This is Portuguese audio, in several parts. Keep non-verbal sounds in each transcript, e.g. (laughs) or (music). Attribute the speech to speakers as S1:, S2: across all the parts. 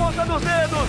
S1: ponta dos dedos.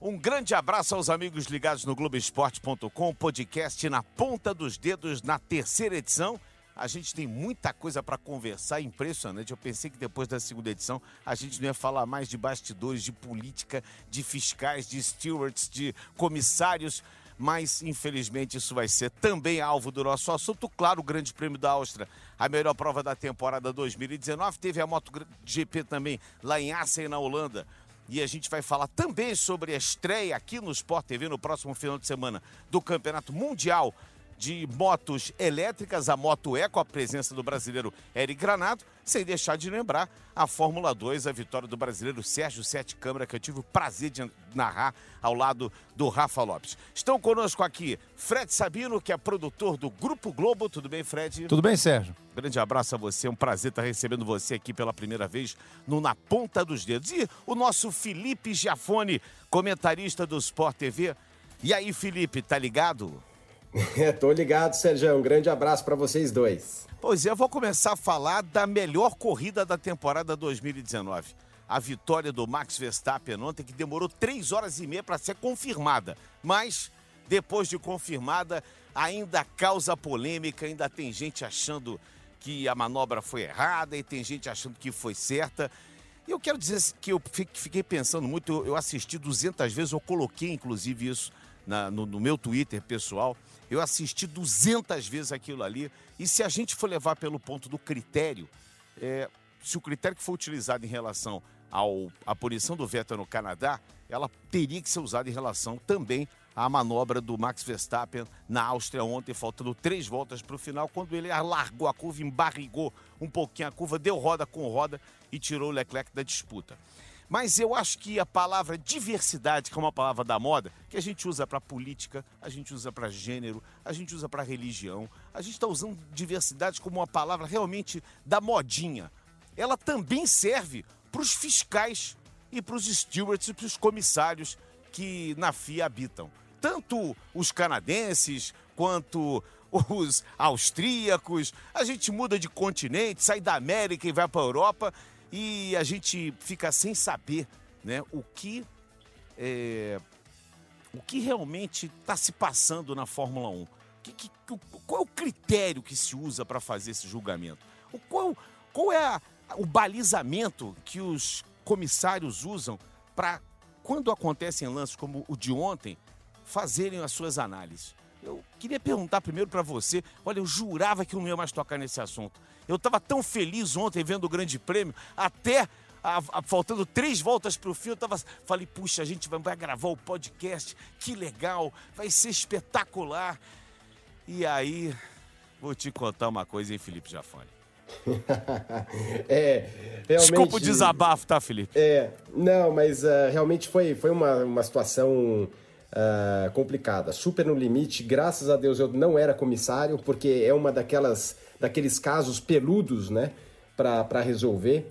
S2: Um grande abraço aos amigos ligados no Globoesporte.com, podcast na ponta dos dedos na terceira edição. A gente tem muita coisa para conversar, impressionante. Eu pensei que depois da segunda edição a gente não ia falar mais de bastidores, de política, de fiscais, de stewards, de comissários, mas infelizmente isso vai ser também alvo do nosso assunto. Claro, o Grande Prêmio da Áustria, a melhor prova da temporada 2019. Teve a MotoGP também lá em Assen, na Holanda. E a gente vai falar também sobre a estreia aqui no Sport TV no próximo final de semana do Campeonato Mundial de motos elétricas, a Moto E, com a presença do brasileiro Eric Granado, sem deixar de lembrar a Fórmula 2, a vitória do brasileiro Sérgio Sete Câmara, que eu tive o prazer de narrar ao lado do Rafa Lopes. Estão conosco aqui Fred Sabino, que é produtor do Grupo Globo. Tudo bem, Fred?
S3: Tudo bem, Sérgio.
S2: Grande abraço a você, é um prazer estar recebendo você aqui pela primeira vez no Na Ponta dos Dedos. E o nosso Felipe Giafone, comentarista do Sport TV. E aí, Felipe, tá ligado? (laughs)
S4: É, tô ligado, Sérgio. Um grande abraço para vocês dois.
S2: Pois é, eu vou começar a falar da melhor corrida da temporada 2019. A vitória do Max Verstappen ontem, que demorou três horas e meia para ser confirmada. Mas, depois de confirmada, ainda causa polêmica, ainda tem gente achando que a manobra foi errada e tem gente achando que foi certa. Eu quero dizer que eu fiquei pensando muito, eu assisti 200 vezes, eu coloquei inclusive isso na, no, no meu Twitter pessoal. Eu assisti 200 vezes aquilo ali. E se a gente for levar pelo ponto do critério, é, se o critério que foi utilizado em relação à punição do Vettel no Canadá, ela teria que ser usada em relação também à manobra do Max Verstappen na Áustria ontem, faltando três voltas para o final, quando ele largou a curva, embarrigou um pouquinho a curva, deu roda com roda e tirou o Leclerc da disputa. Mas eu acho que a palavra diversidade, que é uma palavra da moda, que a gente usa para política, a gente usa para gênero, a gente usa para religião, a gente está usando diversidade como uma palavra realmente da modinha. Ela também serve para os fiscais e para os stewards e para os comissários que na FIA habitam. Tanto os canadenses quanto os austríacos. A gente muda de continente, sai da América e vai para a Europa e a gente fica sem saber né, o que é, o que realmente está se passando na Fórmula 1. Que, que, qual é o critério que se usa para fazer esse julgamento? O, qual, qual é a, o balizamento que os comissários usam para, quando acontecem lances como o de ontem, fazerem as suas análises? Eu queria perguntar primeiro para você. Olha, eu jurava que eu não ia mais tocar nesse assunto. Eu estava tão feliz ontem vendo o Grande Prêmio, até a, a, faltando três voltas para o fim, eu tava, falei, puxa, a gente vai, vai gravar o podcast, que legal, vai ser espetacular. E aí, vou te contar uma coisa, hein, Felipe Jafone. (laughs)
S4: é, realmente...
S2: Desculpa o desabafo, tá, Felipe?
S4: É, não, mas uh, realmente foi, foi uma, uma situação uh, complicada. Super no limite. Graças a Deus eu não era comissário, porque é uma daquelas daqueles casos peludos, né, para resolver.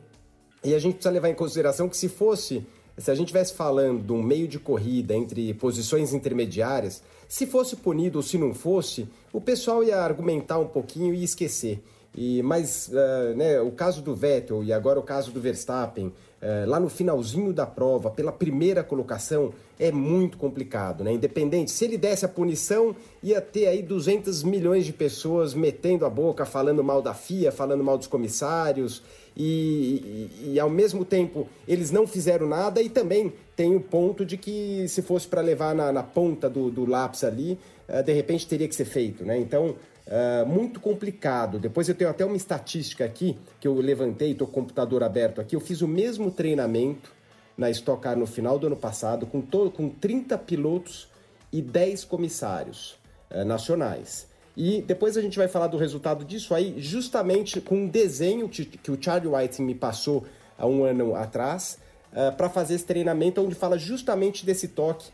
S4: E a gente precisa levar em consideração que se fosse, se a gente estivesse falando de um meio de corrida entre posições intermediárias, se fosse punido ou se não fosse, o pessoal ia argumentar um pouquinho e esquecer. E, mas uh, né, o caso do Vettel e agora o caso do Verstappen, é, lá no finalzinho da prova, pela primeira colocação, é muito complicado, né? Independente, se ele desse a punição, ia ter aí 200 milhões de pessoas metendo a boca, falando mal da FIA, falando mal dos comissários, e, e, e ao mesmo tempo eles não fizeram nada, e também tem o ponto de que se fosse para levar na, na ponta do, do lápis ali, uh, de repente teria que ser feito, né? Então Uh, muito complicado. Depois eu tenho até uma estatística aqui que eu levantei, estou com o computador aberto aqui. Eu fiz o mesmo treinamento na Stock Car no final do ano passado, com, todo, com 30 pilotos e 10 comissários uh, nacionais. E depois a gente vai falar do resultado disso aí, justamente com um desenho que, que o Charlie White me passou há um ano atrás, uh, para fazer esse treinamento, onde fala justamente desse toque.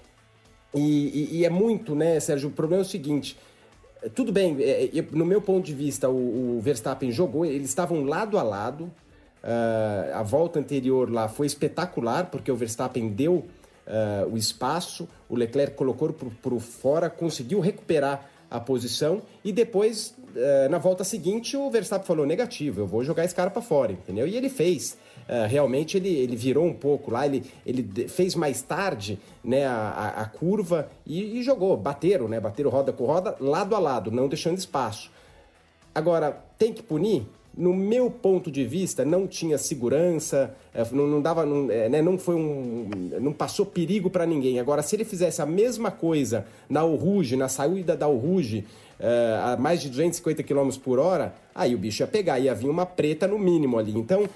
S4: E, e, e é muito, né, Sérgio? O problema é o seguinte tudo bem, é, é, no meu ponto de vista, o, o Verstappen jogou, eles estavam lado a lado. Uh, a volta anterior lá foi espetacular, porque o Verstappen deu uh, o espaço, o Leclerc colocou por, fora, conseguiu recuperar a posição e depois, na volta seguinte, o Verstappen falou negativo, eu vou jogar esse cara para fora, entendeu? E ele fez. Uh, realmente ele, ele virou um pouco lá, ele, ele fez mais tarde né, a, a, curva e, e, jogou, bateram, né? Bateram roda com roda, lado a lado, não deixando espaço. Agora, tem que punir? no meu ponto de vista, não tinha segurança, é, não, não dava, não, né, não foi um, não passou perigo para ninguém. Agora, se ele fizesse a mesma coisa na Uruge, na saída da Uruge, é, a mais de 250 km por hora, aí o bicho ia pegar, ia vir uma preta no mínimo ali. Então,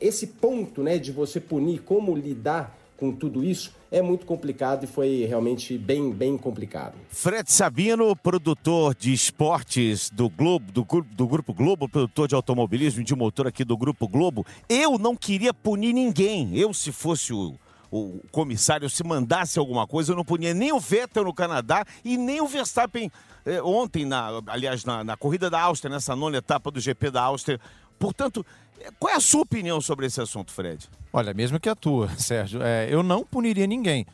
S4: esse ponto, né, de você punir, como lidar com tudo isso é muito complicado e foi realmente bem, bem complicado.
S2: Fred Sabino, produtor de esportes do Globo, do, do Grupo Globo, produtor de automobilismo de motor aqui do Grupo Globo. Eu não queria punir ninguém. Eu, se fosse o, o comissário, se mandasse alguma coisa, eu não punia nem o Vettel no Canadá e nem o Verstappen ontem, na, aliás, na, na corrida da Áustria, nessa nona etapa do GP da Áustria. Portanto, qual é a sua opinião sobre esse assunto, Fred?
S1: Olha, mesmo que a tua, (laughs) Sérgio. É, eu não puniria ninguém.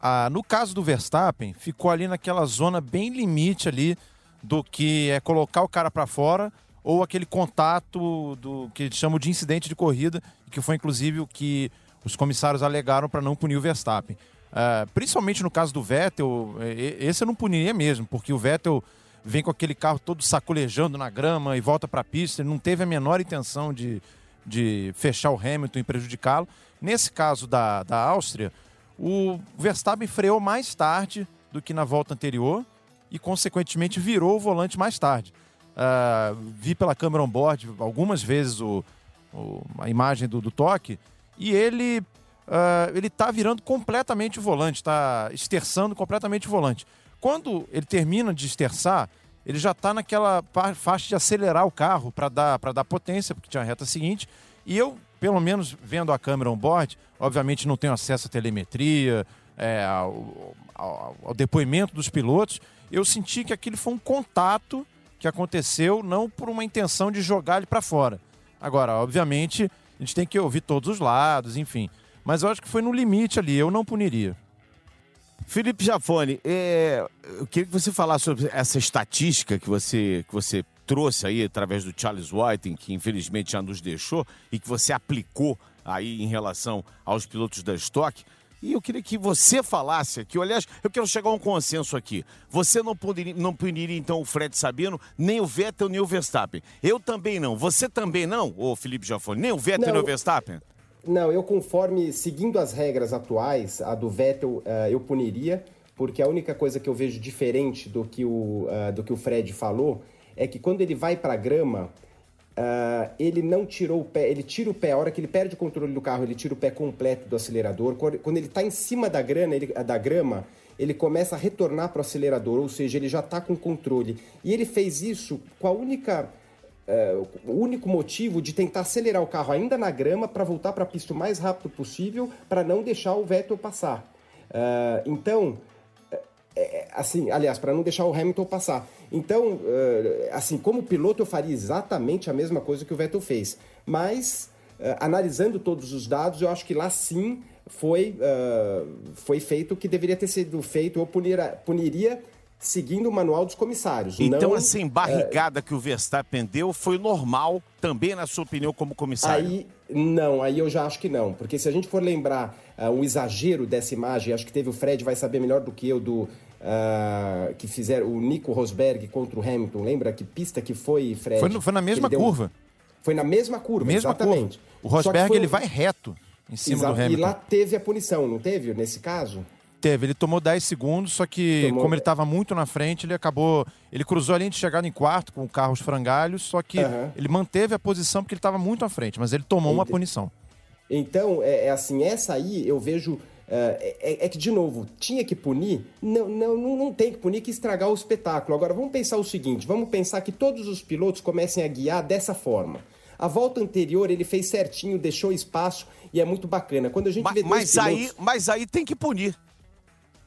S1: Ah, no caso do Verstappen, ficou ali naquela zona bem limite ali do que é colocar o cara para fora ou aquele contato do que chamam de incidente de corrida, que foi inclusive o que os comissários alegaram para não punir o Verstappen. Ah, principalmente no caso do Vettel, esse eu não puniria mesmo, porque o Vettel vem com aquele carro todo sacolejando na grama e volta para a pista. Ele não teve a menor intenção de, de fechar o Hamilton e prejudicá-lo. Nesse caso da, da Áustria, o Verstappen freou mais tarde do que na volta anterior e, consequentemente, virou o volante mais tarde. Uh, vi pela câmera on-board algumas vezes o, o, a imagem do, do toque e ele uh, ele está virando completamente o volante, está esterçando completamente o volante. Quando ele termina de esterçar, ele já está naquela faixa de acelerar o carro para dar, dar potência, porque tinha a reta seguinte. E eu, pelo menos vendo a câmera on-board, obviamente não tenho acesso à telemetria, é, ao, ao, ao, depoimento dos pilotos, eu senti que aquilo foi um contato que aconteceu, não por uma intenção de jogar ele para fora. Agora, obviamente, a gente tem que ouvir todos os lados, enfim. Mas eu acho que foi no limite ali, eu não puniria.
S2: Felipe Jafone, é, eu queria que você falasse sobre essa estatística que você, que você trouxe aí através do Charles Whiting, que infelizmente já nos deixou, e que você aplicou aí em relação aos pilotos da Stock. E eu queria que você falasse aqui, aliás, eu quero chegar a um consenso aqui. Você não, poderia, não puniria então o Fred Sabino, nem o Vettel, nem o Verstappen. Eu também não. Você também não, ô Felipe Jafone? Nem o Vettel, não. nem o Verstappen?
S4: Não, eu conforme, seguindo as regras atuais, a do Vettel uh, eu puniria, porque a única coisa que eu vejo diferente do que o, uh, do que o Fred falou é que quando ele vai para a grama, uh, ele não tirou o pé, ele tira o pé, a hora que ele perde o controle do carro, ele tira o pé completo do acelerador. Quando ele está em cima da, grana, ele, da grama, ele começa a retornar para o acelerador, ou seja, ele já está com controle. E ele fez isso com a única é, o único motivo de tentar acelerar o carro ainda na grama para voltar para a pista o mais rápido possível para não deixar o Vettel passar. Uh, então, é, assim, aliás, para não deixar o Hamilton passar. Então, assim, como piloto eu faria exatamente a mesma coisa que o Vettel fez, mas analisando todos os dados, eu acho que lá sim foi, foi feito o que deveria ter sido feito ou punir, puniria seguindo o manual dos comissários.
S2: Então,
S4: não,
S2: assim, barrigada é... que o Verstappen deu foi normal também, na sua opinião, como comissário?
S4: Aí, não, aí eu já acho que não. Porque se a gente for lembrar uh, o exagero dessa imagem, acho que teve o Fred, vai saber melhor do que eu, do uh, que fizeram o Nico Rosberg contra o Hamilton. Lembra que pista que foi, Fred?
S1: Foi, no, foi na mesma curva.
S4: Foi na mesma curva, mesma exatamente.
S1: Curva. O Rosberg, ele vai reto em cima Exato. do Hamilton.
S4: E lá teve a punição, não teve, nesse caso?
S1: Teve, ele tomou 10 segundos, só que tomou... como ele estava muito na frente, ele acabou. Ele cruzou a linha de chegada em quarto com o carro os frangalhos, só que uhum. ele manteve a posição porque ele estava muito à frente, mas ele tomou Entendi. uma punição.
S4: Então, é, é, assim, essa aí eu vejo. É, é, é, que, de novo, tinha que punir? Não, não, não tem que punir, que estragar o espetáculo. Agora, vamos pensar o seguinte: vamos pensar que todos os pilotos comecem a guiar dessa forma. A volta anterior ele fez certinho, deixou espaço e é muito bacana. Quando a gente
S2: mas,
S4: vê
S2: mas pilotos... aí, mas aí tem que punir.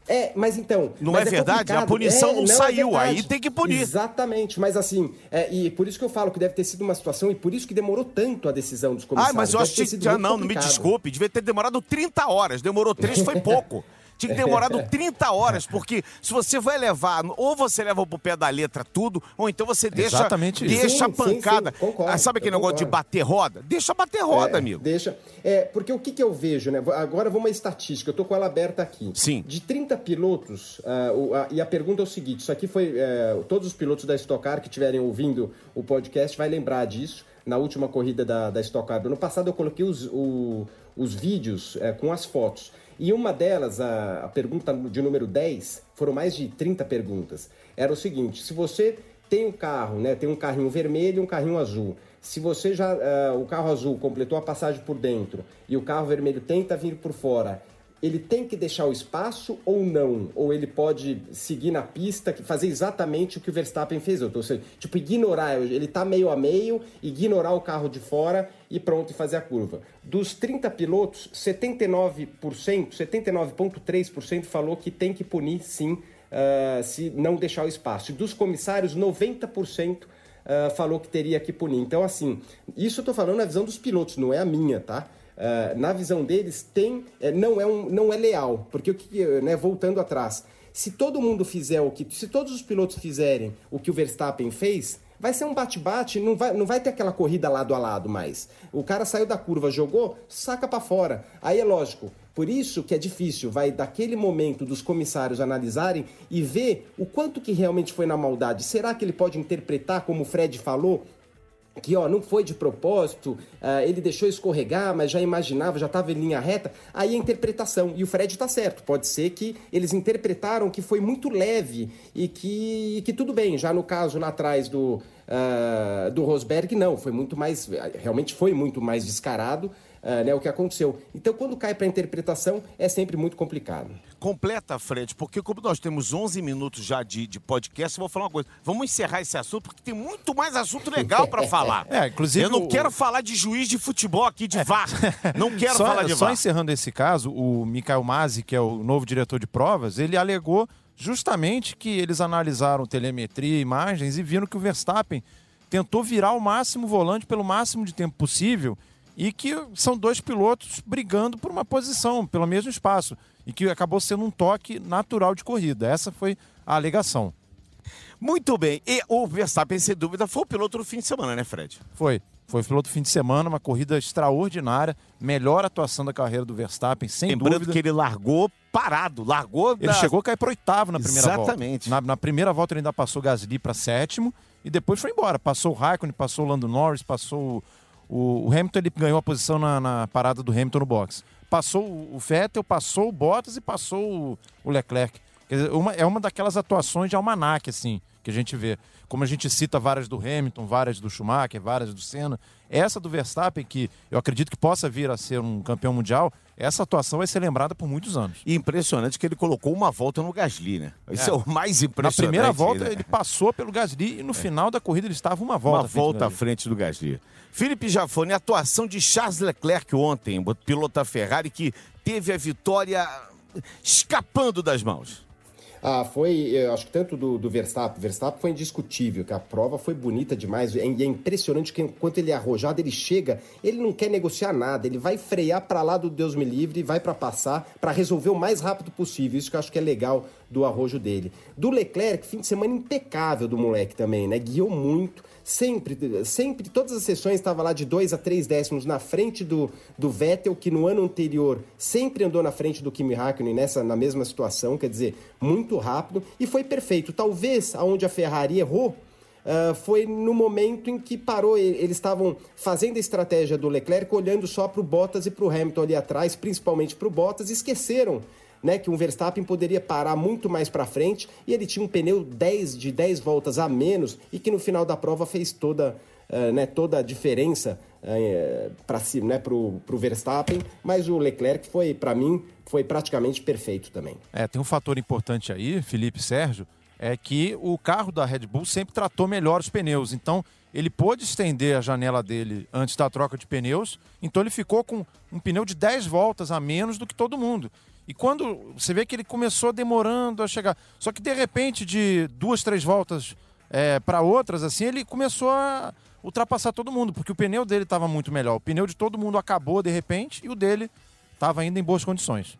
S4: É, mas então.
S2: Não é,
S4: é,
S2: verdade? A punição é, não, não, é saiu, é aí tem que punir.
S4: Exatamente, mas assim, é, e por isso que eu falo que deve ter sido uma situação e por isso que demorou tanto a decisão dos comissários.
S2: Ah, mas eu acho que. Já, não, não me desculpe, devia ter demorado 30 horas, demorou 3, foi (laughs) pouco. Tinha que ter demorado 30 horas, porque se você vai levar, ou você leva pro pé da letra tudo, ou então você deixa,
S1: Exatamente isso.
S2: deixa a
S4: Sim, sim,
S2: pancada.
S4: sim, concordo,
S2: Ah, Sabe aquele negócio de
S4: concordo.
S2: bater roda? Deixa bater roda,
S4: É,
S2: amigo.
S4: Deixa. É, porque o que, que eu vejo, né? Agora vamos uma estatística, eu tô com ela aberta aqui.
S2: Sim.
S4: De 30 pilotos, o- a- e a pergunta é o seguinte: isso aqui foi. é, todos os pilotos da Stock Car que estiverem ouvindo o podcast vai lembrar disso. Na última corrida da, da Stock Car do ano passado, eu coloquei os, o- os vídeos é, com as fotos. E uma delas, a, a pergunta de número 10, foram mais de 30 perguntas. Era o seguinte: se você tem um carro, né? Tem um carrinho vermelho e um carrinho azul. Se você já. ah, o carro azul completou a passagem por dentro e o carro vermelho tenta vir por fora, ele tem que deixar o espaço ou não? Ou ele pode seguir na pista, fazer exatamente o que o Verstappen fez? Ou seja, tipo, ignorar, ele tá meio a meio, ignorar o carro de fora e pronto, e fazer a curva. Dos 30 pilotos, 79%, 79,3% falou que tem que punir sim, ah, se não deixar o espaço. E dos comissários, 90% ah, falou que teria que punir. Então, assim, isso eu tô falando na visão dos pilotos, não é a minha, tá? Ah, na visão deles, tem, eh, não, é um, não é leal, porque o que, né, voltando atrás, se todo mundo fizer o que, se todos os pilotos fizerem o que o Verstappen fez, vai ser um bate-bate, não vai, não vai ter aquela corrida lado a lado mais. O cara saiu da curva, jogou, saca pra fora. Aí é lógico, por isso que é difícil, vai daquele momento dos comissários analisarem e ver o quanto que realmente foi na maldade. Será que ele pode interpretar, como o Fred falou, que ó, não foi de propósito, ah, ele deixou escorregar, mas já imaginava, já estava em linha reta, aí a interpretação. E o Fred tá certo, pode ser que eles interpretaram que foi muito leve e que, que tudo bem. Já no caso lá atrás do, ah, do Rosberg, não, foi muito mais, realmente foi muito mais descarado. Ah, né, o que aconteceu. Então, quando cai para interpretação, é sempre muito complicado.
S2: Completa, Fred, porque como nós temos 11 minutos já de, de podcast, eu vou falar uma coisa. Vamos encerrar esse assunto, porque tem muito mais assunto legal pra falar. (laughs)
S1: É, inclusive
S2: Eu não
S1: o-
S2: quero falar de juiz de futebol aqui, de VAR. Não (laughs) quero
S1: só,
S2: falar de
S1: só
S2: VAR.
S1: encerrando esse caso, o Mikael Mazzi, que é o novo diretor de provas, ele alegou justamente que eles analisaram telemetria e imagens e viram que o Verstappen tentou virar o máximo volante pelo máximo de tempo possível e que são dois pilotos brigando por uma posição, pelo mesmo espaço, e que acabou sendo um toque natural de corrida. Essa foi a alegação.
S2: Muito bem. E o Verstappen, sem dúvida, foi o piloto do fim de semana, né, Fred?
S1: Foi. Foi piloto fim de semana, uma corrida extraordinária, melhor atuação da carreira do Verstappen, sem
S2: Lembrando
S1: dúvida.
S2: que ele largou parado, largou
S1: Ele
S2: da-
S1: chegou a cair para oitavo na primeira
S2: Exatamente.
S1: volta. Na, na primeira volta ele ainda passou Gasly para sétimo e depois foi embora. Passou o Raikkonen, passou o Lando Norris, passou o, o, Hamilton, ele ganhou a posição na, na parada do Hamilton no box. Passou o, Vettel, passou o Bottas e passou o, o Leclerc. Dizer, uma- é uma daquelas atuações de almanaque, assim, que a gente vê. Como a gente cita várias do Hamilton, várias do Schumacher, várias do Senna. Essa do Verstappen, que eu acredito que possa vir a ser um campeão mundial, essa atuação vai ser lembrada por muitos anos.
S2: E impressionante que ele colocou uma volta no Gasly, né? Isso é, o mais
S1: Na
S2: impressionante.
S1: primeira volta
S2: né?
S1: ele passou pelo Gasly e no final da corrida ele estava uma volta.
S2: Uma
S1: à frente do
S2: volta à frente do Gasly. Felipe Jafone, a atuação de Charles Leclerc ontem, piloto da Ferrari que teve a vitória escapando das mãos.
S4: Ah, foi, eu acho que tanto do, do Verstappen, Verstappen foi indiscutível, que a prova foi bonita demais, e é impressionante que enquanto ele é arrojado, ele chega, ele não quer negociar nada, ele vai frear para lá do Deus me livre, vai para passar, para resolver o mais rápido possível, isso que eu acho que é legal do arrojo dele. Do Leclerc, fim de semana impecável do moleque também, né, guiou muito, sempre, sempre, todas as sessões estava lá de 2 a 3 décimos na frente do, do Vettel, que no ano anterior sempre andou na frente do Kimi Raikkonen nessa, na mesma situação, quer dizer, muito rápido, e foi perfeito. Talvez aonde a Ferrari errou, ah, foi no momento em que parou. Eles estavam fazendo a estratégia do Leclerc, olhando só para o Bottas e para o Hamilton ali atrás, principalmente para o Bottas, e esqueceram né, que um Verstappen poderia parar muito mais para frente e ele tinha um pneu 10 de 10 voltas a menos e que no final da prova fez toda, ah, né, toda a diferença para si, né, pro, pro Verstappen, mas o Leclerc foi, para mim, foi praticamente perfeito também.
S1: É, tem um fator importante aí, Felipe Sérgio, é que o carro da Red Bull sempre tratou melhor os pneus. Então, ele pôde estender a janela dele antes da troca de pneus. Então, ele ficou com um pneu de 10 voltas a menos do que todo mundo. E quando você vê que ele começou demorando a chegar. Só que, de repente, de duas, três voltas para outras, assim, ele começou a ultrapassar todo mundo, porque o pneu dele estava muito melhor. O pneu de todo mundo acabou de repente e o dele estava ainda em boas condições.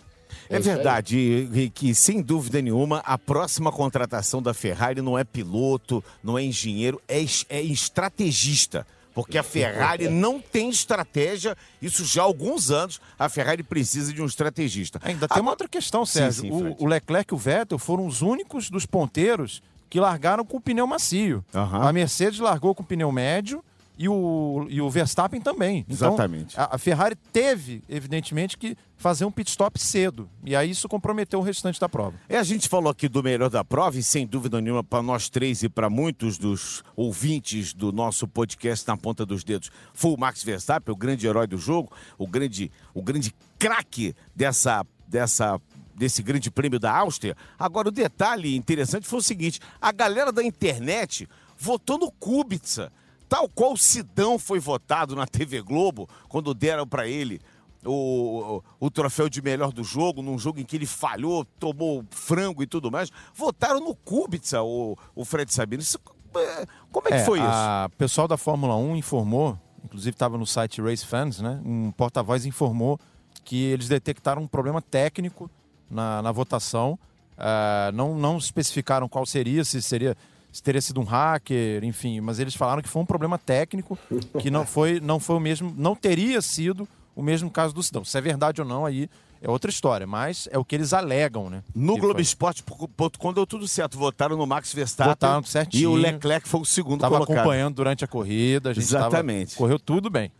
S2: É, é verdade, que sem dúvida nenhuma a próxima contratação da Ferrari não é piloto, não é engenheiro, é, é estrategista. Porque a Ferrari (laughs) não tem estratégia, isso já há alguns anos, a Ferrari precisa de um estrategista.
S1: Ainda tem uma outra questão, Sérgio. Sim, sim, o, o Leclerc e o Vettel foram os únicos dos ponteiros que largaram com o pneu macio. Uhum. A Mercedes largou com o pneu médio e o, e o Verstappen também.
S2: Então, Exatamente.
S1: A, a, Ferrari teve, evidentemente, que fazer um pit stop cedo. E aí isso comprometeu o restante da prova.
S2: É, a gente falou aqui do melhor da prova, e sem dúvida nenhuma, para nós três e para muitos dos ouvintes do nosso podcast na ponta dos dedos, foi o Max Verstappen, o grande herói do jogo, o grande, o grande craque dessa, dessa desse grande prêmio da Áustria. Agora, o detalhe interessante foi o seguinte: a galera da internet votou no Kubica tal qual o Sidão foi votado na TV Globo quando deram para ele o, o, o, troféu de melhor do jogo, num jogo em que ele falhou, tomou frango e tudo mais, votaram no Kubica, o, o Fred Sabino. Isso, é, como é, é que foi isso?
S1: O pessoal da Fórmula 1 informou, inclusive estava no site Race Fans, né? Um porta-voz informou que eles detectaram um problema técnico na, na votação. Uh, não, não especificaram qual seria, se seria se teria sido um hacker, enfim, mas eles falaram que foi um problema técnico, que não foi, não foi o mesmo, não teria sido o mesmo caso do Sidão. Se é verdade ou não, aí é outra história, mas é o que eles alegam, né?
S2: No Globoesporte.com deu tudo certo. Votaram no Max Verstappen.
S1: Votaram certinho.
S2: E o Leclerc foi o segundo
S1: tava
S2: colocado.
S1: acompanhando durante a corrida. A gente
S2: Exatamente.
S1: Tava, correu tudo bem.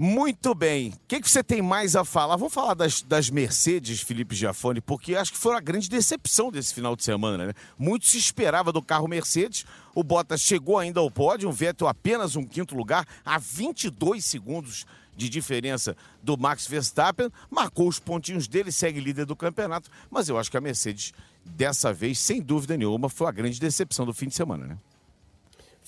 S2: Muito bem. O que, que, você tem mais a falar? Vamos falar das, das Mercedes, Felipe Giafone, porque acho que foi a grande decepção desse final de semana, né? Muito se esperava do carro Mercedes. O Bottas chegou ainda ao pódio, o Vettel apenas um quinto lugar, a 22 segundos de diferença do Max Verstappen. Marcou os pontinhos dele, segue líder do campeonato. Mas eu acho que a Mercedes, dessa vez, sem dúvida nenhuma, foi a grande decepção do fim de semana, né?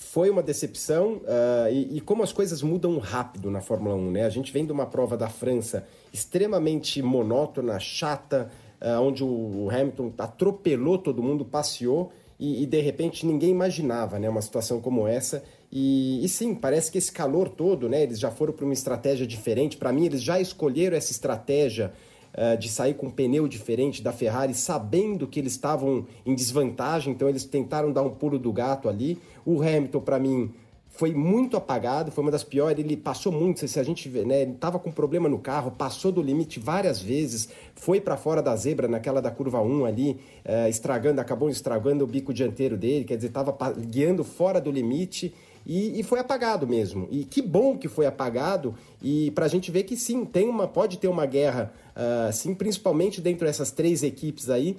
S4: Foi uma decepção uh, e, e, como as coisas mudam rápido na Fórmula 1, né? A gente vem de uma prova da França extremamente monótona, chata, uh, onde o Hamilton atropelou todo mundo, passeou e, e, de repente ninguém imaginava, né? Uma situação como essa. E, e sim, parece que esse calor todo, né? Eles já foram para uma estratégia diferente. Para mim, eles já escolheram essa estratégia uh, de sair com um pneu diferente da Ferrari, sabendo que eles estavam em desvantagem, então eles tentaram dar um pulo do gato ali. O Hamilton, para mim, foi muito apagado, foi uma das piores. Ele passou muito, se a gente vê, né? Ele estava com problema no carro, passou do limite várias vezes, foi para fora da zebra naquela da curva 1 ali, uh, estragando, acabou estragando o bico dianteiro dele, quer dizer, estava guiando fora do limite. E, e, foi apagado mesmo. E que bom que foi apagado e para a gente ver que sim, tem uma, pode ter uma guerra, uh, sim, principalmente dentro dessas três equipes aí,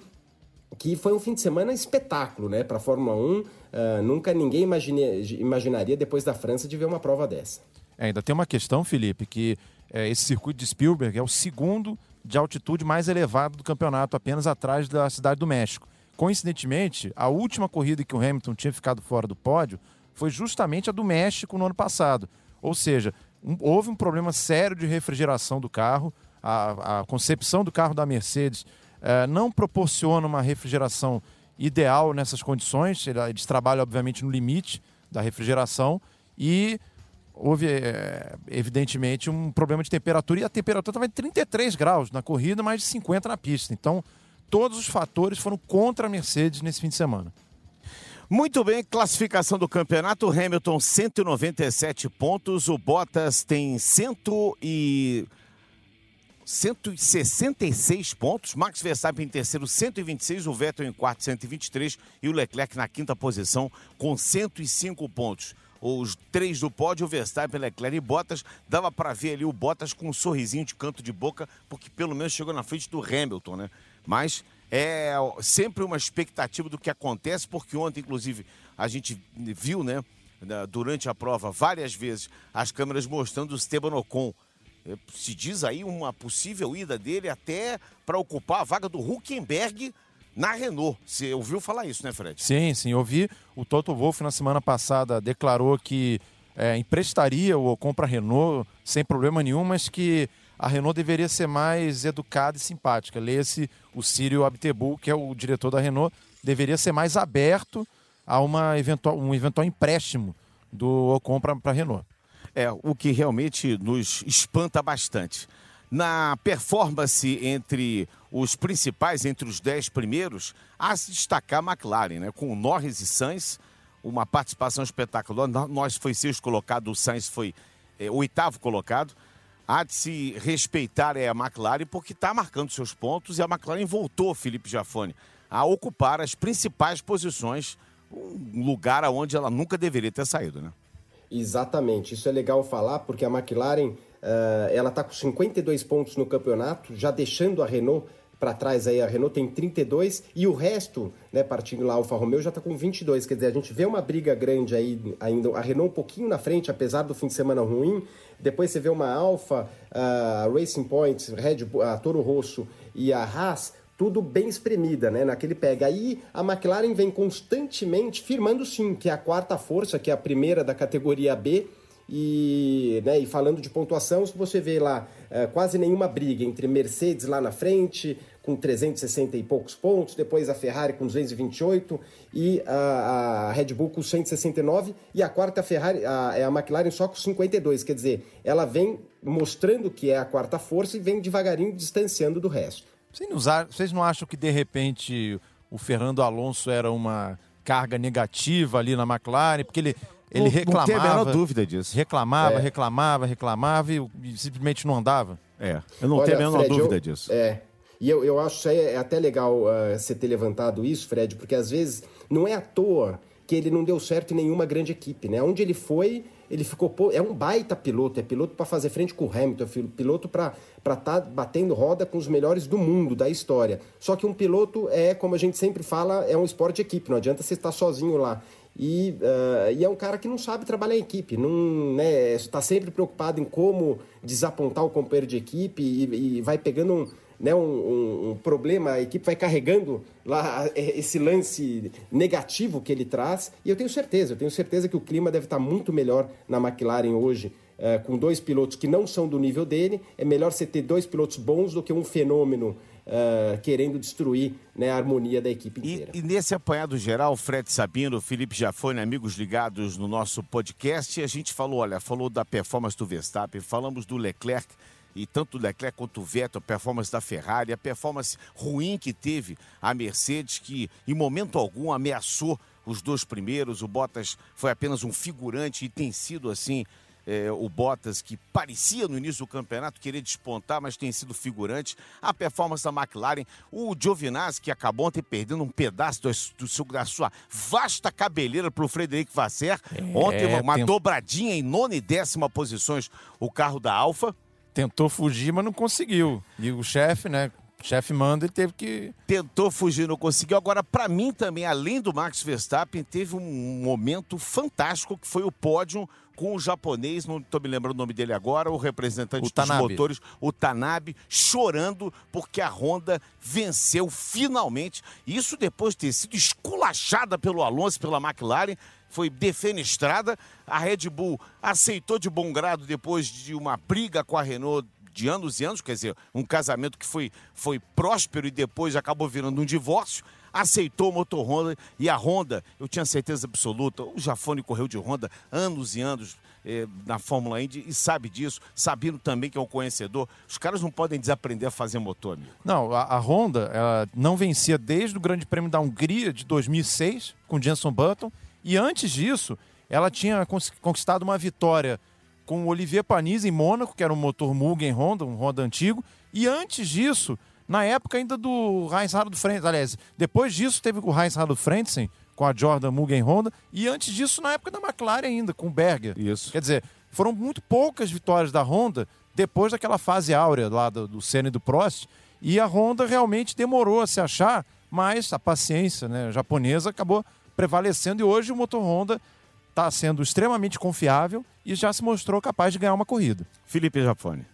S4: que foi um fim de semana espetáculo, né, para Fórmula 1. Uh, ah, nunca ninguém imagine, imaginaria depois da França de ver uma prova dessa.
S1: É, ainda tem uma questão, Felipe, que é, esse circuito de Spielberg é o segundo de altitude mais elevado do campeonato, apenas atrás da Cidade do México. Coincidentemente, a última corrida que o Hamilton tinha ficado fora do pódio foi justamente a do México no ano passado. Ou seja, um, houve um problema sério de refrigeração do carro. A, a concepção do carro da Mercedes eh, não proporciona uma refrigeração ideal nessas condições. Eles trabalham, obviamente, no limite da refrigeração e houve, eh, evidentemente, um problema de temperatura. E a temperatura estava em 33 graus na corrida, mais de 50 na pista. Então, todos os fatores foram contra a Mercedes nesse fim de semana.
S2: Muito bem, classificação do campeonato. Hamilton 197 pontos, o Bottas tem 100 e 166 pontos, Max Verstappen em terceiro 126, o Vettel em quarto 123 e o Leclerc na quinta posição com 105 pontos. Os três do pódio, Verstappen, Leclerc e Bottas, dava para ver ali o Bottas com um sorrisinho de canto de boca, porque pelo menos chegou na frente do Hamilton, né? Mas é sempre uma expectativa do que acontece, porque ontem, inclusive, a gente viu, né, durante a prova, várias vezes, as câmeras mostrando o Esteban Ocon. É, se diz aí uma possível ida dele até para ocupar a vaga do Huckenberg na Renault. Você ouviu falar isso, né, Fred?
S1: Sim, sim, ouvi. O Toto Wolff na semana passada declarou que é, emprestaria o Ocon para a Renault sem problema nenhum, mas que a Renault deveria ser mais educada e simpática. Leia-se o Círio Abtebu, que é o diretor da Renault, deveria ser mais aberto a uma eventual, um eventual empréstimo do Ocon para a Renault.
S2: É, o que realmente nos espanta bastante. Na performance entre os principais, entre os dez primeiros, há se destacar a McLaren, né? com Norris e Sainz, uma participação espetacular. Nós foi sexto colocado, o Sainz foi é, oitavo colocado. Há de se respeitar é a McLaren porque está marcando seus pontos e a McLaren voltou, Felipe Jafone, a ocupar as principais posições, um lugar aonde ela nunca deveria ter saído, né?
S4: Exatamente, isso é legal falar porque a McLaren uh, ela está com 52 pontos no campeonato, já deixando a Renault para trás aí, a Renault tem 32 e o resto, né, partindo lá, Alfa Romeo já está com 22, quer dizer, a gente vê uma briga grande aí ainda, a Renault um pouquinho na frente, apesar do fim de semana ruim, depois você vê uma Alfa, a Racing Point, Red Bull, a Toro Rosso e a Haas, tudo bem espremida, né, naquele pega. Aí a McLaren vem constantemente firmando sim, que é a quarta força, que é a primeira da categoria B, e, né, e falando de pontuação, você vê lá é, quase nenhuma briga entre Mercedes lá na frente, com 360 e poucos pontos, depois a Ferrari com 228 e a, a Red Bull com 169 e a quarta Ferrari a, é a McLaren só com 52, quer dizer, ela vem mostrando que é a quarta força e vem devagarinho distanciando do resto.
S1: Vocês não acham que de repente o Fernando Alonso era uma carga negativa ali na McLaren, porque ele ele reclamava. Não tem a menor
S2: dúvida disso.
S1: Reclamava, é. reclamava, reclamava e, e, simplesmente não andava.
S2: É, eu não Olha, tenho a menor Fred, dúvida
S4: eu,
S2: disso.
S4: É, e eu, eu acho é, é até legal uh, você ter levantado isso, Fred, porque às vezes não é à toa que ele não deu certo em nenhuma grande equipe, né? Onde ele foi, ele ficou. É um baita piloto, é piloto para fazer frente com o Hamilton, é piloto para estar tá batendo roda com os melhores do mundo, da história. Só que um piloto é, como a gente sempre fala, é um esporte de equipe, não adianta você estar sozinho lá. E, uh, e, é um cara que não sabe trabalhar em equipe, não está né, sempre preocupado em como desapontar o companheiro de equipe e, e vai pegando um, né, um, um, um, problema, a equipe vai carregando lá é, esse lance negativo que ele traz. E eu tenho certeza, eu tenho certeza que o clima deve estar muito melhor na McLaren hoje, é, com dois pilotos que não são do nível dele. É melhor você ter dois pilotos bons do que um fenômeno Uh, querendo destruir né, a harmonia da equipe inteira.
S2: E, e, nesse apanhado geral, Fred Sabino, Felipe Jafone, amigos ligados no nosso podcast, a gente falou, olha, falou da performance do Verstappen, falamos do Leclerc, e tanto o Leclerc quanto o Vettel, a performance da Ferrari, a performance ruim que teve a Mercedes, que em momento algum ameaçou os dois primeiros. O Bottas foi apenas um figurante e tem sido assim. É, o Bottas, que parecia no início do campeonato querer despontar, mas tem sido figurante. A performance da McLaren, o Giovinazzi, que acabou ontem perdendo um pedaço do, do, da sua vasta cabeleira para o Frederico Vasser. É, ontem, uma, uma tem... dobradinha em nona e décima posições, o carro da Alfa
S1: tentou fugir, mas não conseguiu. E o chefe, né? Chefe manda e teve que.
S2: Tentou fugir, não conseguiu. Agora, para mim também, além do Max Verstappen, teve um momento fantástico que foi o pódio com o japonês, não estou me lembrando o nome dele agora, o representante o dos Tanabe. motores, o Tanabe, chorando porque a Honda venceu finalmente. Isso depois de ter sido esculachada pelo Alonso, pela McLaren foi defenestrada. A Red Bull aceitou de bom grado depois de uma briga com a Renault de anos e anos, quer dizer, um casamento que foi, foi próspero e depois acabou virando um divórcio. Aceitou o motor Honda e a Honda, eu tinha certeza absoluta, o Jafone correu de Honda anos e anos eh, na Fórmula Indy e sabe disso, sabendo também que é um conhecedor. Os caras não podem desaprender a fazer motor, amigo.
S1: Não, a, a Honda não vencia desde o Grande Prêmio da Hungria de 2006 com Jenson Button e antes disso, ela tinha conquistado uma vitória com o Olivier Panis em Mônaco, que era um motor Mugen Honda, um Honda antigo. E antes disso, na época ainda do Heinz Harald Frentzen, aliás, depois disso teve o Heinz Harald Frentzen com a Jordan Mugen Honda e antes disso na época da McLaren ainda com o Berger.
S2: Isso.
S1: Quer dizer, foram muito poucas vitórias da Honda depois daquela fase áurea lá do, do Senna e do Prost e a Honda realmente demorou a se achar, mas a paciência né, japonesa acabou prevalecendo e hoje o motor Honda está sendo extremamente confiável e já se mostrou capaz de ganhar uma corrida.
S2: Felipe Jafone.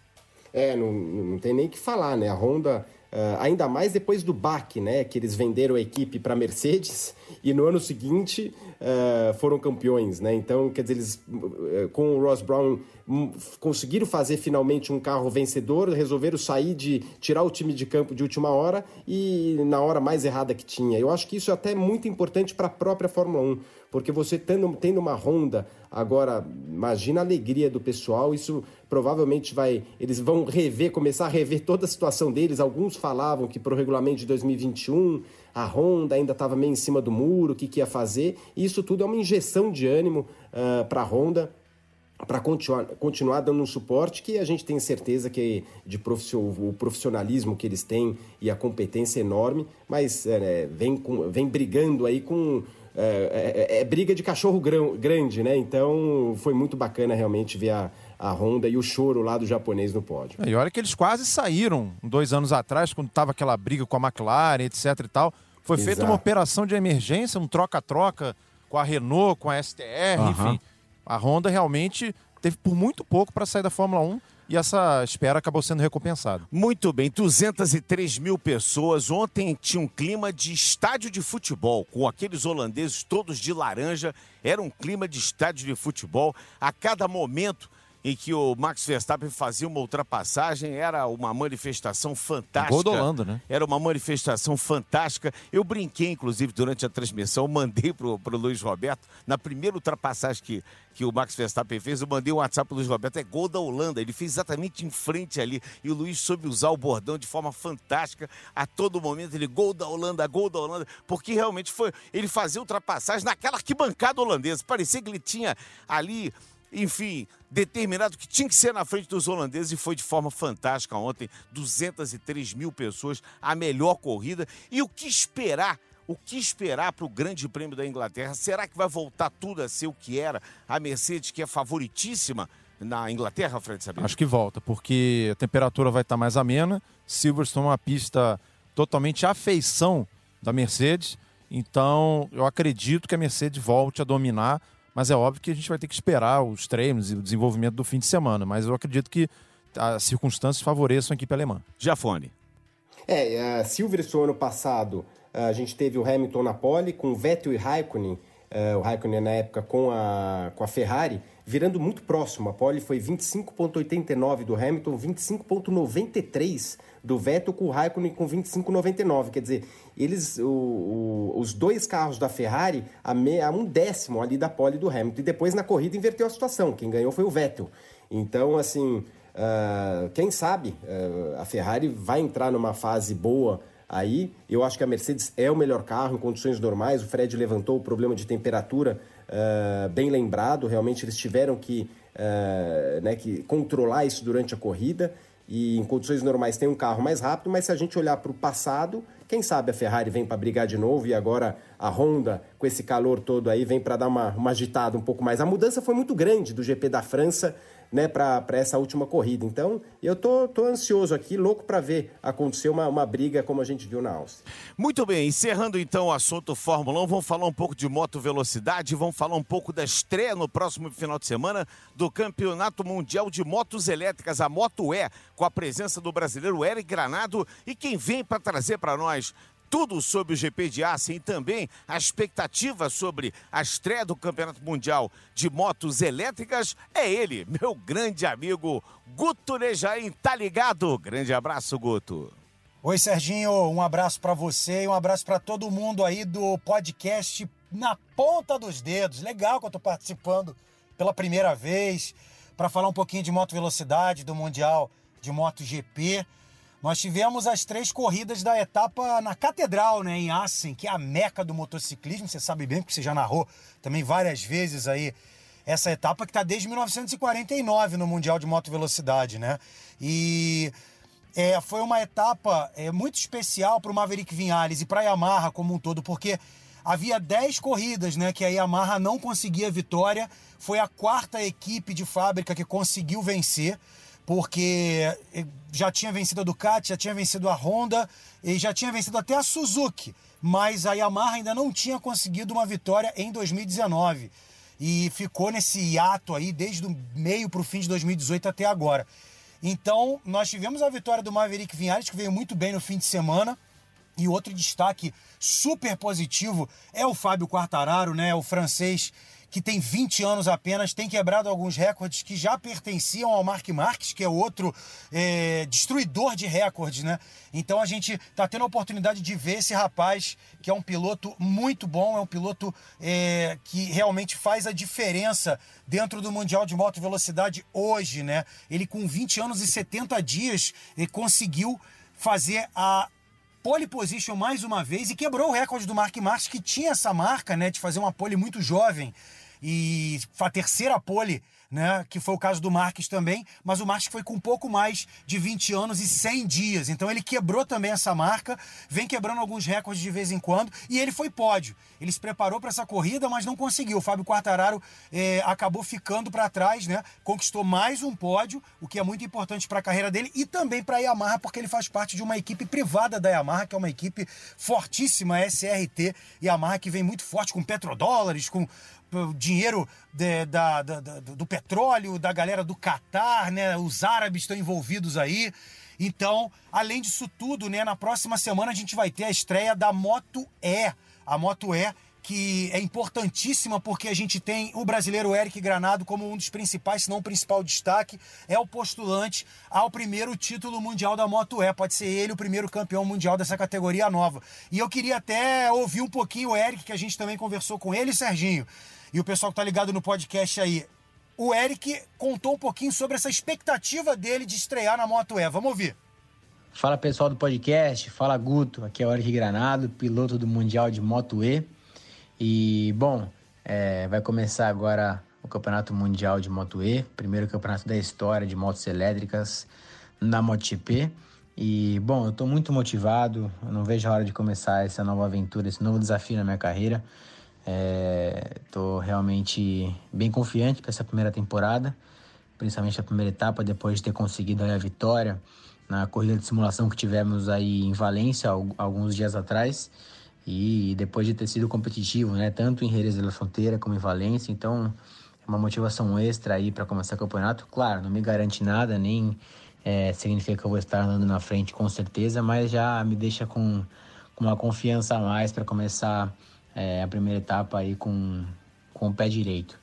S4: É, não, não tem nem que falar, né? A Honda Uh, ainda mais depois do baque, né? Que eles venderam a equipe para Mercedes e no ano seguinte uh, foram campeões, né? Então, quer dizer, eles uh, com o Ross Brown um, conseguiram fazer finalmente um carro vencedor, resolveram sair de tirar o time de campo de última hora e na hora mais errada que tinha. Eu acho que isso é até muito importante para a própria Fórmula 1, porque você tendo, tendo uma Honda agora, imagina a alegria do pessoal, isso provavelmente vai, eles vão rever, começar a rever toda a situação deles. Alguns falavam que para o regulamento de 2021 a Honda ainda estava meio em cima do muro, o que, que ia fazer. E isso tudo é uma injeção de ânimo uh, para a Honda para continuar, continuar dando um suporte que a gente tem certeza que de o profissionalismo que eles têm e a competência enorme, mas é, vem, com, vem brigando aí com. É, é, é, briga de cachorro grande, né? Então foi muito bacana realmente ver a, a Honda e o choro lá do japonês no pódio.
S1: E olha que eles quase saíram dois anos atrás, quando estava aquela briga com a McLaren, etc e tal. Foi Exato. feita uma operação de emergência, um troca-troca com a Renault, com a STR, uhum. enfim. A Honda realmente teve por muito pouco para sair da Fórmula 1 e essa espera acabou sendo recompensada.
S2: Muito bem, 203 mil pessoas. Ontem tinha um clima de estádio de futebol, com aqueles holandeses todos de laranja. Era um clima de estádio de futebol. A cada momento em que o Max Verstappen fazia uma ultrapassagem, era uma manifestação fantástica. Gol
S1: do Holanda, né?
S2: Era uma manifestação fantástica. Eu brinquei, inclusive, durante a transmissão, mandei pro, pro Luiz Roberto, na primeira ultrapassagem que, que o Max Verstappen fez, eu mandei um WhatsApp pro Luiz Roberto, é gol da Holanda. Ele fez exatamente em frente ali. E o Luiz soube usar o bordão de forma fantástica. A todo momento ele, gol da Holanda, gol da Holanda, porque realmente foi. Ele fazia ultrapassagem naquela arquibancada holandesa. Parecia que ele tinha ali enfim, determinado que tinha que ser na frente dos holandeses e foi de forma fantástica ontem. 203 mil pessoas, a melhor corrida. E o que esperar? O que esperar para o Grande Prêmio da Inglaterra? Será que vai voltar tudo a ser o que era? A Mercedes, que é favoritíssima na Inglaterra, Fred Sabino?
S1: Acho que volta, porque a temperatura vai estar mais amena. Silverstone é uma pista totalmente à feição da Mercedes. Então, eu acredito que a Mercedes volte a dominar mas é óbvio que a gente vai ter que esperar os treinos e o desenvolvimento do fim de semana. Mas eu acredito que as circunstâncias favoreçam a equipe alemã.
S2: Jafone.
S4: É, a Silverstone ano passado, a gente teve o Hamilton na pole com Vettel e Raikkonen, o Raikkonen na época com a, com a Ferrari, virando muito próximo. A pole foi 25,89 do Hamilton, 25,93 do Vettel com o Raikkonen com 25,99. Quer dizer, eles, o, o, os dois carros da Ferrari a, me, a um décimo ali da pole do Hamilton. E depois na corrida inverteu a situação. Quem ganhou foi o Vettel. Então, assim, uh, quem sabe uh, a Ferrari vai entrar numa fase boa aí. Eu acho que a Mercedes é o melhor carro em condições normais. O Fred levantou o problema de temperatura uh, bem lembrado. Realmente eles tiveram que, uh, né, que controlar isso durante a corrida. E em condições normais tem um carro mais rápido, mas se a gente olhar para o passado, quem sabe a Ferrari vem para brigar de novo e agora a Honda, com esse calor todo aí, vem para dar uma, uma agitada um pouco mais. A mudança foi muito grande do GP da França né, para essa última corrida. Então, eu tô, tô ansioso aqui, louco para ver acontecer uma, uma briga como a gente viu na Áustria.
S2: Muito bem, encerrando então o assunto Fórmula 1, vamos falar um pouco de moto velocidade, vamos falar um pouco da estreia no próximo final de semana do Campeonato Mundial de Motos Elétricas, a Moto E, com a presença do brasileiro Eric Granado e quem vem para trazer para nós tudo sobre o GP de Assen e também a expectativa sobre a estreia do Campeonato Mundial de Motos Elétricas é ele, meu grande amigo Guto Nejaim. Tá ligado? Grande abraço, Guto.
S3: Oi, Serginho. Um abraço para você e um abraço para todo mundo aí do podcast Na Ponta dos Dedos. Legal que eu tô participando pela primeira vez para falar um pouquinho de moto velocidade, do Mundial de MotoGP. Nós tivemos as três corridas da etapa na Catedral, né, em Assen, que é a meca do motociclismo. Você sabe bem, porque você já narrou também várias vezes aí essa etapa que está desde 1949 no Mundial de Moto Velocidade, né? E é, foi uma etapa é, muito especial para o Maverick Vinhales e para a Yamaha como um todo, porque havia 10 corridas né, que a Yamaha não conseguia vitória. Foi a quarta equipe de fábrica que conseguiu vencer porque eh, já tinha vencido a Ducati, já tinha vencido a Honda e já tinha vencido até a Suzuki, mas a Yamaha ainda não tinha conseguido uma vitória em 2019 e ficou nesse hiato aí desde o meio para o fim de 2018 até agora. Então, nós tivemos a vitória do Maverick Vinhares, que veio muito bem no fim de semana. E outro destaque super positivo é o Fábio Quartararo, né? O francês que tem 20 anos apenas, tem quebrado alguns recordes que já pertenciam ao Mark Marques, que é outro é, destruidor de recordes, né? Então a gente está tendo a oportunidade de ver esse rapaz, que é um piloto muito bom, é um piloto é, que realmente faz a diferença dentro do Mundial de Moto Velocidade hoje, né? Ele com 20 anos e 70 dias conseguiu fazer a pole position mais uma vez e quebrou o recorde do Mark Marques, que tinha essa marca, né, de fazer uma pole muito jovem e a terceira pole né? Que foi o caso do Marques também, mas o Marques foi com pouco mais de 20 anos e 100 dias. Então ele quebrou também essa marca, vem quebrando alguns recordes de vez em quando e ele foi pódio. Ele se preparou para essa corrida, mas não conseguiu. O Fábio Quartararo é, acabou ficando para trás, né? Conquistou mais um pódio, o que é muito importante para a carreira dele e também para a Yamaha, porque ele faz parte de uma equipe privada da Yamaha, que é uma equipe fortíssima, a SRT Yamaha, que vem muito forte com petrodólares, com dinheiro de, da, da, da, do petróleo, da galera do Catar, né? Os árabes estão envolvidos aí. Então, além disso tudo, né? Na próxima semana a gente vai ter a estreia da Moto E. A Moto E que é importantíssima porque a gente tem o brasileiro Eric Granado como um dos principais, se não o principal destaque, é o postulante ao primeiro título mundial da Moto E. Pode ser ele o primeiro campeão mundial dessa categoria nova. E eu queria até ouvir um pouquinho o Eric, que a gente também conversou com ele, Serginho e o pessoal que tá ligado no podcast aí. O Eric contou um pouquinho sobre essa expectativa dele de estrear na Moto E. Vamos ouvir.
S5: Fala pessoal do podcast, fala Guto, aqui é o Eric Granado, piloto do Mundial de Moto E. E bom, é, vai começar agora o Campeonato Mundial de Moto E, primeiro campeonato da história de motos elétricas na MotoGP. E bom, eu estou muito motivado, eu não vejo a hora de começar essa nova aventura, esse novo desafio na minha carreira. Estou é, realmente bem confiante para essa primeira temporada, principalmente a primeira etapa, depois de ter conseguido a vitória na corrida de simulação que tivemos aí em Valência alguns dias atrás e depois de ter sido competitivo, né, tanto em Jerez de la Fronteira como em Valência, então é uma motivação extra aí para começar o campeonato. Claro, não me garante nada, nem é, significa que eu vou estar andando na frente com certeza, mas já me deixa com, com uma confiança a mais para começar é, a primeira etapa aí com, com o pé direito.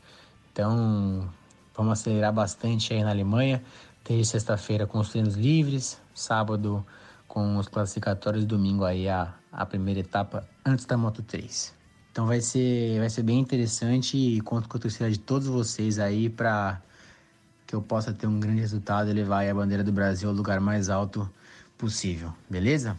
S5: Então, vamos acelerar bastante aí na Alemanha. Desde sexta-feira com os treinos livres, sábado com os classificatórios, domingo aí a, a primeira etapa antes da Moto 3. Então vai ser, vai ser bem interessante e conto com a torcida de todos vocês aí para que eu possa ter um grande resultado e levar a bandeira do Brasil ao lugar mais alto possível, beleza?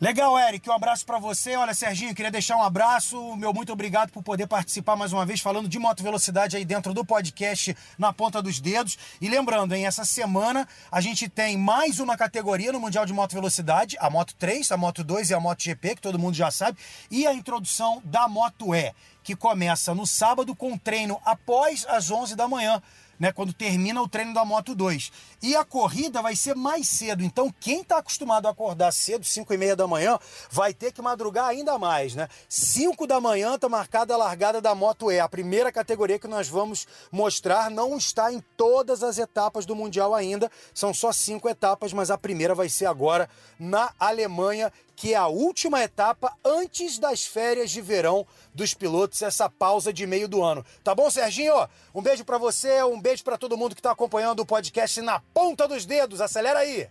S3: Legal, Eric, um abraço para você. Olha, Serginho, queria deixar um abraço. Meu muito obrigado por poder participar mais uma vez falando de moto velocidade aí dentro do podcast na ponta dos dedos. E lembrando, hein, essa semana a gente tem mais uma categoria no Mundial de Moto Velocidade, a Moto 3, a Moto 2 e a Moto GP, que todo mundo já sabe, e a introdução da Moto E, que começa no sábado com treino após as 11 da manhã né, quando termina o treino da Moto 2. E a corrida vai ser mais cedo. Então, quem está acostumado a acordar cedo, 5 e meia da manhã, vai ter que madrugar ainda mais, né? 5 da manhã está marcada a largada da Moto E. A primeira categoria que nós vamos mostrar não está em todas as etapas do Mundial ainda. São só cinco etapas, mas a primeira vai ser agora na Alemanha que é a última etapa antes das férias de verão dos pilotos, essa pausa de meio do ano. Tá bom, Serginho? Um beijo para você, um beijo para todo mundo que está acompanhando o podcast na ponta dos dedos. Acelera aí.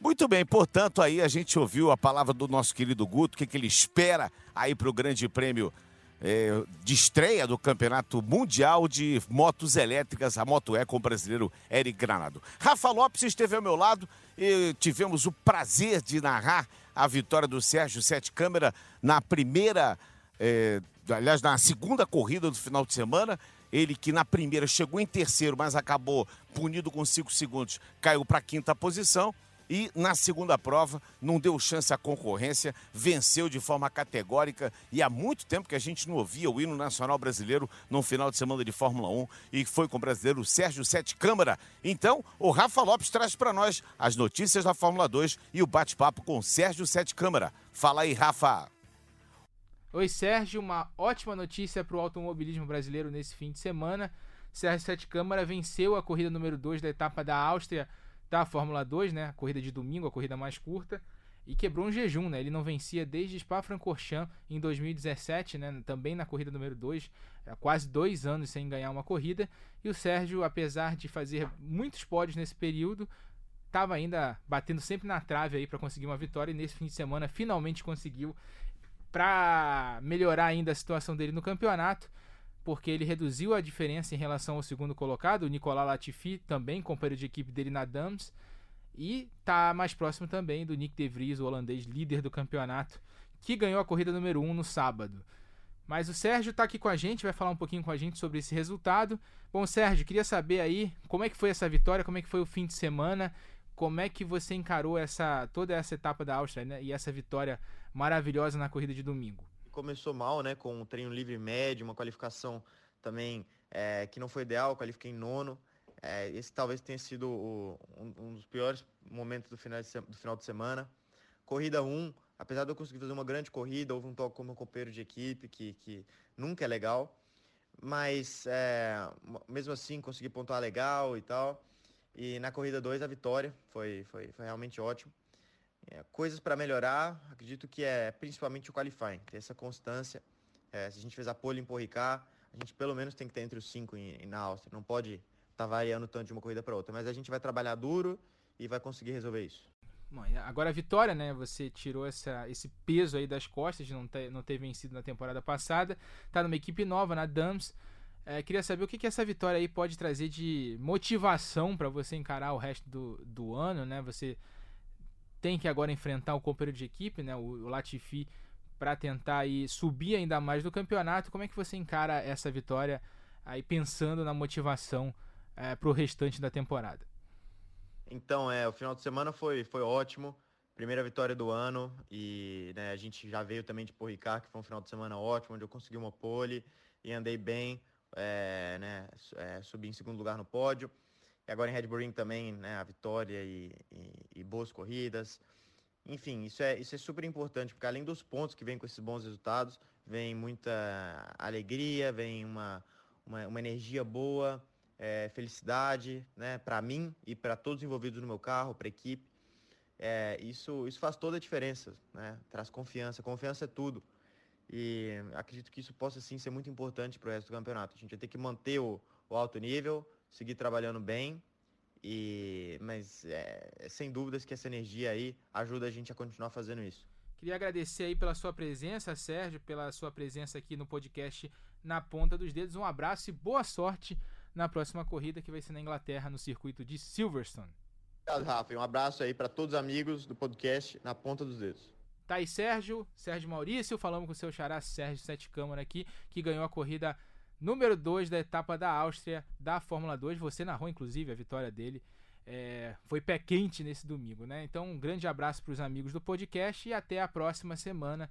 S2: Muito bem, portanto, aí a gente ouviu a palavra do nosso querido Guto, o que, que ele espera aí para o Grande Prêmio é, de estreia do Campeonato Mundial de Motos Elétricas, a Moto E com o brasileiro Eric Granado. Rafa Lopes esteve ao meu lado e tivemos o prazer de narrar a vitória do Sérgio Sete Câmara na primeira, é, aliás, na segunda corrida do final de semana. Ele que na primeira chegou em terceiro, mas acabou punido com cinco segundos, caiu para a quinta posição e na segunda prova não deu chance à concorrência, venceu de forma categórica e há muito tempo que a gente não ouvia o hino nacional brasileiro no final de semana de Fórmula 1 e foi com o brasileiro Sérgio Sete Câmara. Então, o Rafa Lopes traz para nós as notícias da Fórmula 2 e o bate-papo com Sérgio Sete Câmara. Fala aí, Rafa.
S6: Oi, Sérgio. Uma ótima notícia para o automobilismo brasileiro nesse fim de semana. Sérgio Sete Câmara venceu a corrida número 2 da etapa da Áustria da Fórmula 2, né? A corrida de domingo, a corrida mais curta. E quebrou um jejum, né? Ele não vencia desde Spa-Francorchamps em 2017, né? Também na corrida número 2, quase dois anos sem ganhar uma corrida. E o Sérgio, apesar de fazer muitos pódios nesse período, estava ainda batendo sempre na trave aí para conseguir uma vitória. E nesse fim de semana finalmente conseguiu para melhorar ainda a situação dele no campeonato porque ele reduziu a diferença em relação ao segundo colocado, o Nicolas Latifi, também companheiro de equipe dele na Dams, e tá mais próximo também do Nick De Vries, o holandês líder do campeonato, que ganhou a corrida número 1 um no sábado. Mas o Sérgio está aqui com a gente, vai falar um pouquinho com a gente sobre esse resultado. Bom, Sérgio, queria saber aí como é que foi essa vitória, como é que foi o fim de semana, como é que você encarou essa toda essa etapa da Áustria né, e essa vitória maravilhosa na corrida de domingo
S7: começou mal, né? Com um treino livre médio, uma qualificação também é, que não foi ideal, qualifiquei em nono. É, esse talvez tenha sido o, um, um, dos piores momentos do final, de, do final de semana. Corrida 1, apesar de eu conseguir fazer uma grande corrida, houve um toque com meu companheiro de equipe, que, que nunca é legal. Mas é, mesmo assim consegui pontuar legal e tal. E na corrida 2 a vitória foi, foi, foi realmente ótimo. É, coisas para melhorar, acredito que é principalmente o qualifying, ter essa constância. É, se a gente fez a pole em Porricar, a gente pelo menos tem que ter entre os cinco em, na Áustria. Não pode estar tá variando tanto de uma corrida para outra. Mas a gente vai trabalhar duro e vai conseguir resolver isso.
S6: Bom, agora a vitória, né? Você tirou essa, esse peso aí das costas de não ter, não ter vencido na temporada passada. Tá numa equipe nova, na Dams. É, queria saber o que, que essa vitória aí pode trazer de motivação para você encarar o resto do, do ano, né? Você tem que agora enfrentar o companheiro de equipe, né, o, Latifi, para tentar aí subir ainda mais do campeonato. Como é que você encara essa vitória aí pensando na motivação é, para o restante da temporada?
S7: Então, é, o final de semana foi, foi ótimo. Primeira vitória do ano e né, a gente já veio também de Porricar, que foi um final de semana ótimo, onde eu consegui uma pole e andei bem, é, né, é, subi em segundo lugar no pódio. E agora em Red Bull Ring também, né, a vitória e, e, e, boas corridas. Enfim, isso é, isso é super importante, porque além dos pontos que vem com esses bons resultados, vem muita alegria, vem uma, uma, uma energia boa, é, felicidade, né, para mim e para todos envolvidos no meu carro, para a equipe. É, isso, isso faz toda a diferença, né? Traz confiança. Confiança é tudo. E acredito que isso possa sim ser muito importante para o resto do campeonato. A gente vai ter que manter o, o alto nível, seguir trabalhando bem. E, mas é, é, sem dúvidas que essa energia aí ajuda a gente a continuar fazendo isso.
S6: Queria agradecer aí pela sua presença, Sérgio, pela sua presença aqui no podcast Na Ponta dos Dedos. Um abraço e boa sorte na próxima corrida que vai ser na Inglaterra, no circuito de Silverstone.
S7: Obrigado, Rafa. Um abraço aí para todos os amigos do podcast Na Ponta dos Dedos.
S6: Tá aí, Sérgio, Sérgio Maurício, falamos com o seu xará Sérgio Sete Câmara aqui, que ganhou a corrida número 2 da etapa da Áustria da Fórmula 2. Você narrou, inclusive, a vitória dele. É, foi pé quente nesse domingo, né? Então, um grande abraço para os amigos do podcast e até a próxima semana.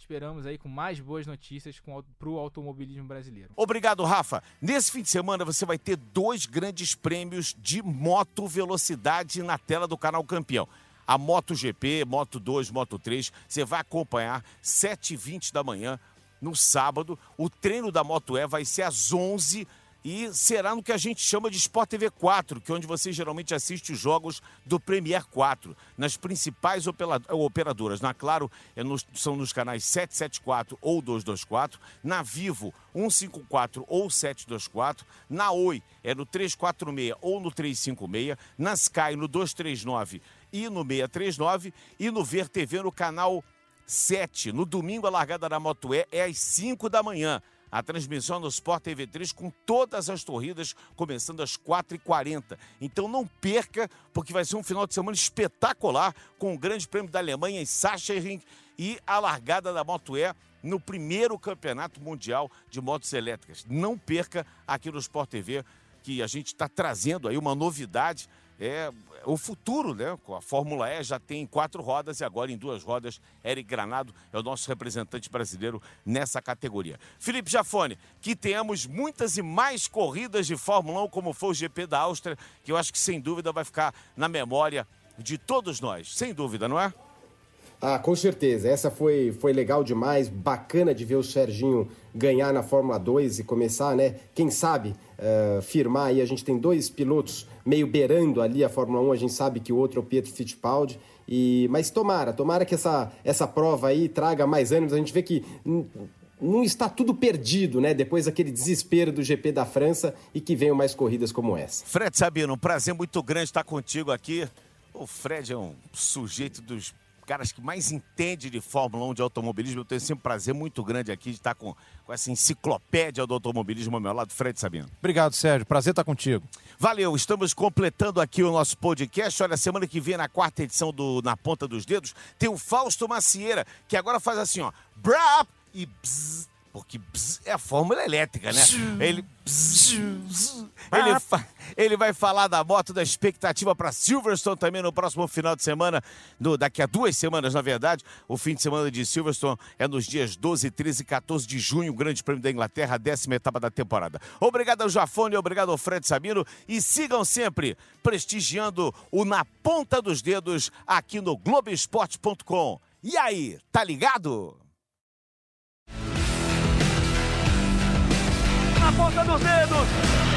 S6: Esperamos aí com mais boas notícias para o automobilismo brasileiro.
S2: Obrigado, Rafa. Nesse fim de semana você vai ter dois grandes prêmios de moto velocidade na tela do canal Campeão. A MotoGP, Moto 2, Moto 3, você vai acompanhar 7h20 da manhã no sábado. O treino da Moto E vai ser às 11 e será no que a gente chama de Sport TV 4, que é onde você geralmente assiste os jogos do Premier 4, nas principais operadoras. Na Claro, é são nos canais 774 ou 224, na Vivo 154 ou 724, na Oi é no 346 ou no 356, na Sky no 239 e no 639 e no Ver TV no canal 7. No domingo, a largada da Moto E é às 5 da manhã. A transmissão no Sport TV 3 com todas as corridas começando às 4h40. Então não perca, porque vai ser um final de semana espetacular com o Grande Prêmio da Alemanha em Sachsenring e a largada da Moto E no primeiro campeonato mundial de motos elétricas. Não perca aqui no Sport TV, que a gente está trazendo aí uma novidade é o futuro, né? A Fórmula E já tem quatro rodas e agora em duas rodas, Eric Granado é o nosso representante brasileiro nessa categoria. Felipe Jafone, que tenhamos muitas e mais corridas de Fórmula 1, como foi o GP da Áustria, que eu acho que sem dúvida vai ficar na memória de todos nós, sem dúvida, não é?
S4: Ah, com certeza. Essa foi, foi legal demais, bacana de ver o Serginho ganhar na Fórmula 2 e começar, né? Quem sabe uh, firmar aí. A gente tem dois pilotos meio beirando ali a Fórmula 1. A gente sabe que o outro é o Pietro Fittipaldi. E, mas tomara, tomara que essa, essa prova aí traga mais ânimos. A gente vê que não está tudo perdido, né? Depois daquele desespero do GP da França e que venham mais corridas como essa.
S2: Fred Sabino, um prazer muito grande estar contigo aqui. O Fred é um sujeito dos caras que mais entende de Fórmula 1 de automobilismo. Eu tenho sempre um prazer muito grande aqui de estar com, com essa enciclopédia do automobilismo ao meu lado, Fred Sabino.
S1: Obrigado, Sérgio. Prazer estar contigo.
S2: Valeu, estamos completando aqui o nosso podcast. Olha, semana que vem, na quarta edição do Na Ponta dos Dedos, tem o Fausto Macieira, que agora faz assim, ó. Brap e porque bzz é a fórmula elétrica, né? Ele, bzz, ele, fa, ele vai falar da moto, da expectativa para Silverstone também no próximo final de semana, no, daqui a duas semanas, na verdade. O fim de semana de Silverstone é nos dias 12, 13 e 14 de junho, o Grande Prêmio da Inglaterra, a décima etapa da temporada. Obrigado ao Jafone, obrigado ao Fred Sabino e sigam sempre prestigiando o Na Ponta dos Dedos aqui no Globoesporte.com. E aí, tá ligado?
S8: Ponta dos dedos.